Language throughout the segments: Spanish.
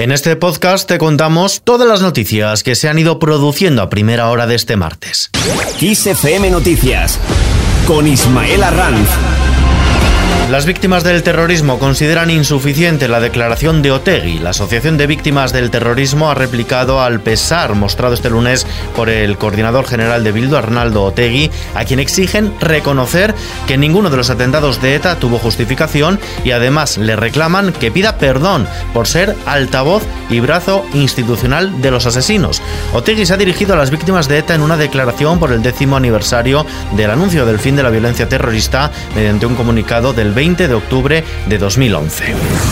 En este podcast te contamos todas las noticias que se han ido produciendo a primera hora de este martes. XFM Noticias con Ismael Arranz. Las víctimas del terrorismo consideran insuficiente la declaración de Otegui. La Asociación de Víctimas del Terrorismo ha replicado al pesar mostrado este lunes por el coordinador general de Bildu, Arnaldo Otegui, a quien exigen reconocer que ninguno de los atentados de ETA tuvo justificación y además le reclaman que pida perdón por ser altavoz y brazo institucional de los asesinos. Otegui se ha dirigido a las víctimas de ETA en una declaración por el décimo aniversario del anuncio del fin de la violencia terrorista mediante un comunicado del 20 de octubre de 2011.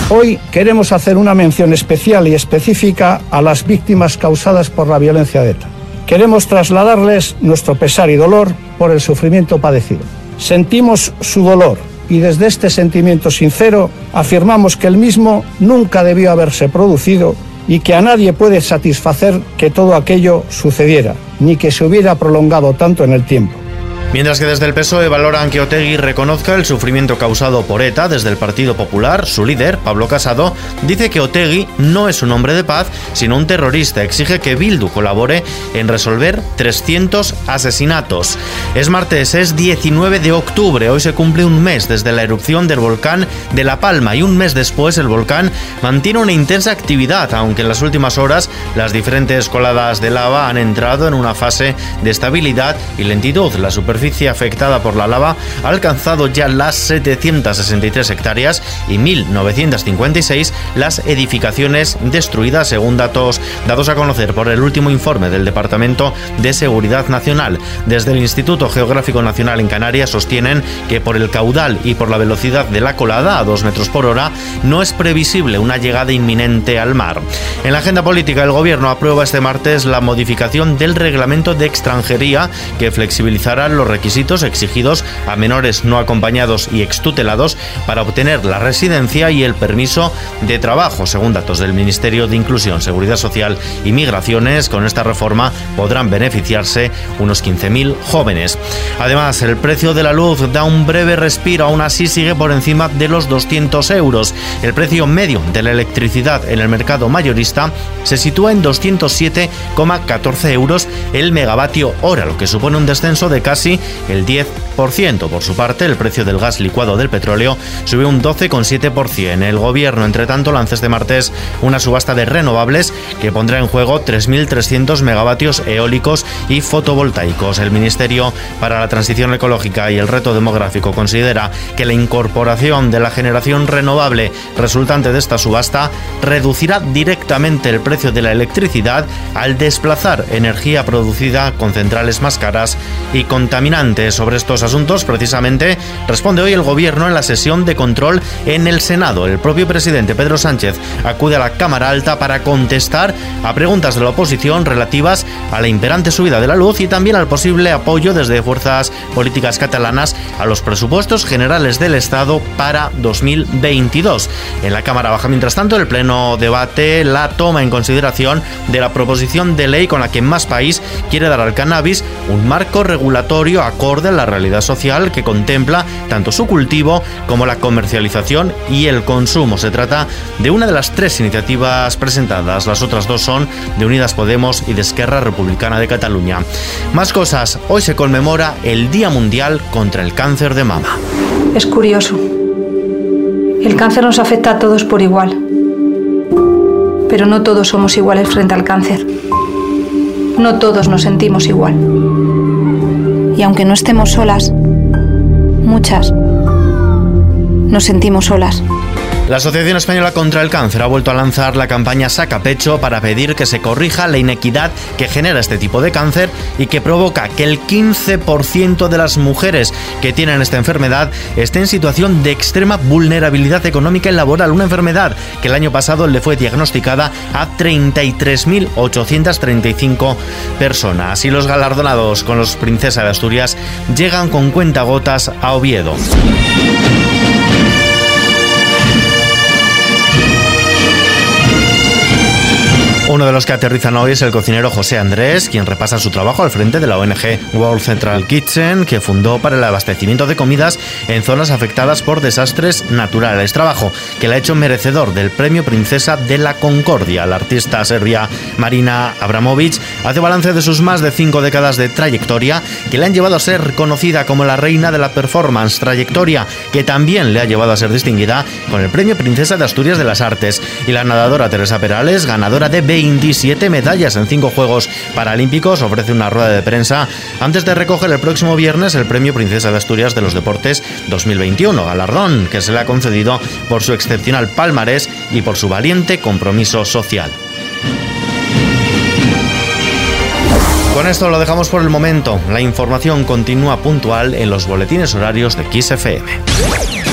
Hoy queremos hacer una mención especial y específica a las víctimas causadas por la violencia de ETA. Queremos trasladarles nuestro pesar y dolor por el sufrimiento padecido. Sentimos su dolor y desde este sentimiento sincero afirmamos que el mismo nunca debió haberse producido y que a nadie puede satisfacer que todo aquello sucediera, ni que se hubiera prolongado tanto en el tiempo. Mientras que desde el PSOE valoran que Otegui reconozca el sufrimiento causado por ETA, desde el Partido Popular, su líder, Pablo Casado, dice que Otegui no es un hombre de paz, sino un terrorista. Exige que Bildu colabore en resolver 300 asesinatos. Es martes, es 19 de octubre. Hoy se cumple un mes desde la erupción del volcán de La Palma y un mes después el volcán mantiene una intensa actividad, aunque en las últimas horas las diferentes coladas de lava han entrado en una fase de estabilidad y lentitud. La superficie afectada por la lava ha alcanzado ya las 763 hectáreas y 1.956 las edificaciones destruidas según datos dados a conocer por el último informe del Departamento de Seguridad Nacional. Desde el Instituto Geográfico Nacional en Canarias sostienen que por el caudal y por la velocidad de la colada a 2 metros por hora no es previsible una llegada inminente al mar. En la agenda política el gobierno aprueba este martes la modificación del reglamento de extranjería que flexibilizará los requisitos exigidos a menores no acompañados y extutelados para obtener la residencia y el permiso de trabajo, según datos del Ministerio de Inclusión, Seguridad Social y Migraciones. Con esta reforma podrán beneficiarse unos 15.000 jóvenes. Además, el precio de la luz da un breve respiro, aún así sigue por encima de los 200 euros. El precio medio de la electricidad en el mercado mayorista se sitúa en 207,14 euros el megavatio hora, lo que supone un descenso de casi el 10%. Por su parte, el precio del gas licuado del petróleo subió un 12,7%. El gobierno, entre tanto, lanza este martes una subasta de renovables que pondrá en juego 3.300 megavatios eólicos y fotovoltaicos. El Ministerio para la Transición Ecológica y el Reto Demográfico considera que la incorporación de la generación renovable resultante de esta subasta reducirá directamente el precio de la electricidad al desplazar energía producida con centrales más caras y contaminantes. Sobre estos asuntos, precisamente, responde hoy el Gobierno en la sesión de control en el Senado. El propio presidente Pedro Sánchez acude a la Cámara Alta para contestar a preguntas de la oposición relativas a la imperante subida de la luz y también al posible apoyo desde fuerzas políticas catalanas a los presupuestos generales del Estado para 2022. En la Cámara Baja, mientras tanto, el Pleno debate la toma en consideración de la proposición de ley con la que más país quiere dar al cannabis un marco regulatorio acorde a la realidad social que contempla tanto su cultivo como la comercialización y el consumo. Se trata de una de las tres iniciativas presentadas. Las otras dos son de Unidas Podemos y de Esquerra Republicana de Cataluña. Más cosas. Hoy se conmemora el Día Mundial contra el Cáncer de Mama. Es curioso. El cáncer nos afecta a todos por igual. Pero no todos somos iguales frente al cáncer. No todos nos sentimos igual. Y aunque no estemos solas, muchas nos sentimos solas. La Asociación Española contra el Cáncer ha vuelto a lanzar la campaña Saca Pecho para pedir que se corrija la inequidad que genera este tipo de cáncer y que provoca que el 15% de las mujeres que tienen esta enfermedad esté en situación de extrema vulnerabilidad económica y laboral. Una enfermedad que el año pasado le fue diagnosticada a 33.835 personas. Y los galardonados con los Princesa de Asturias llegan con cuentagotas a Oviedo. Uno de los que aterrizan hoy es el cocinero José Andrés, quien repasa su trabajo al frente de la ONG World Central Kitchen, que fundó para el abastecimiento de comidas en zonas afectadas por desastres naturales. Trabajo que le ha hecho merecedor del premio Princesa de la Concordia. La artista serbia Marina Abramovic hace balance de sus más de cinco décadas de trayectoria que le han llevado a ser conocida como la reina de la performance, trayectoria que también le ha llevado a ser distinguida con el premio Princesa de Asturias de las Artes. Y la nadadora Teresa Perales, ganadora de 27 medallas en cinco Juegos Paralímpicos, ofrece una rueda de prensa antes de recoger el próximo viernes el premio Princesa de Asturias de los Deportes 2021, galardón que se le ha concedido por su excepcional palmarés y por su valiente compromiso social. Con esto lo dejamos por el momento. La información continúa puntual en los boletines horarios de XFM.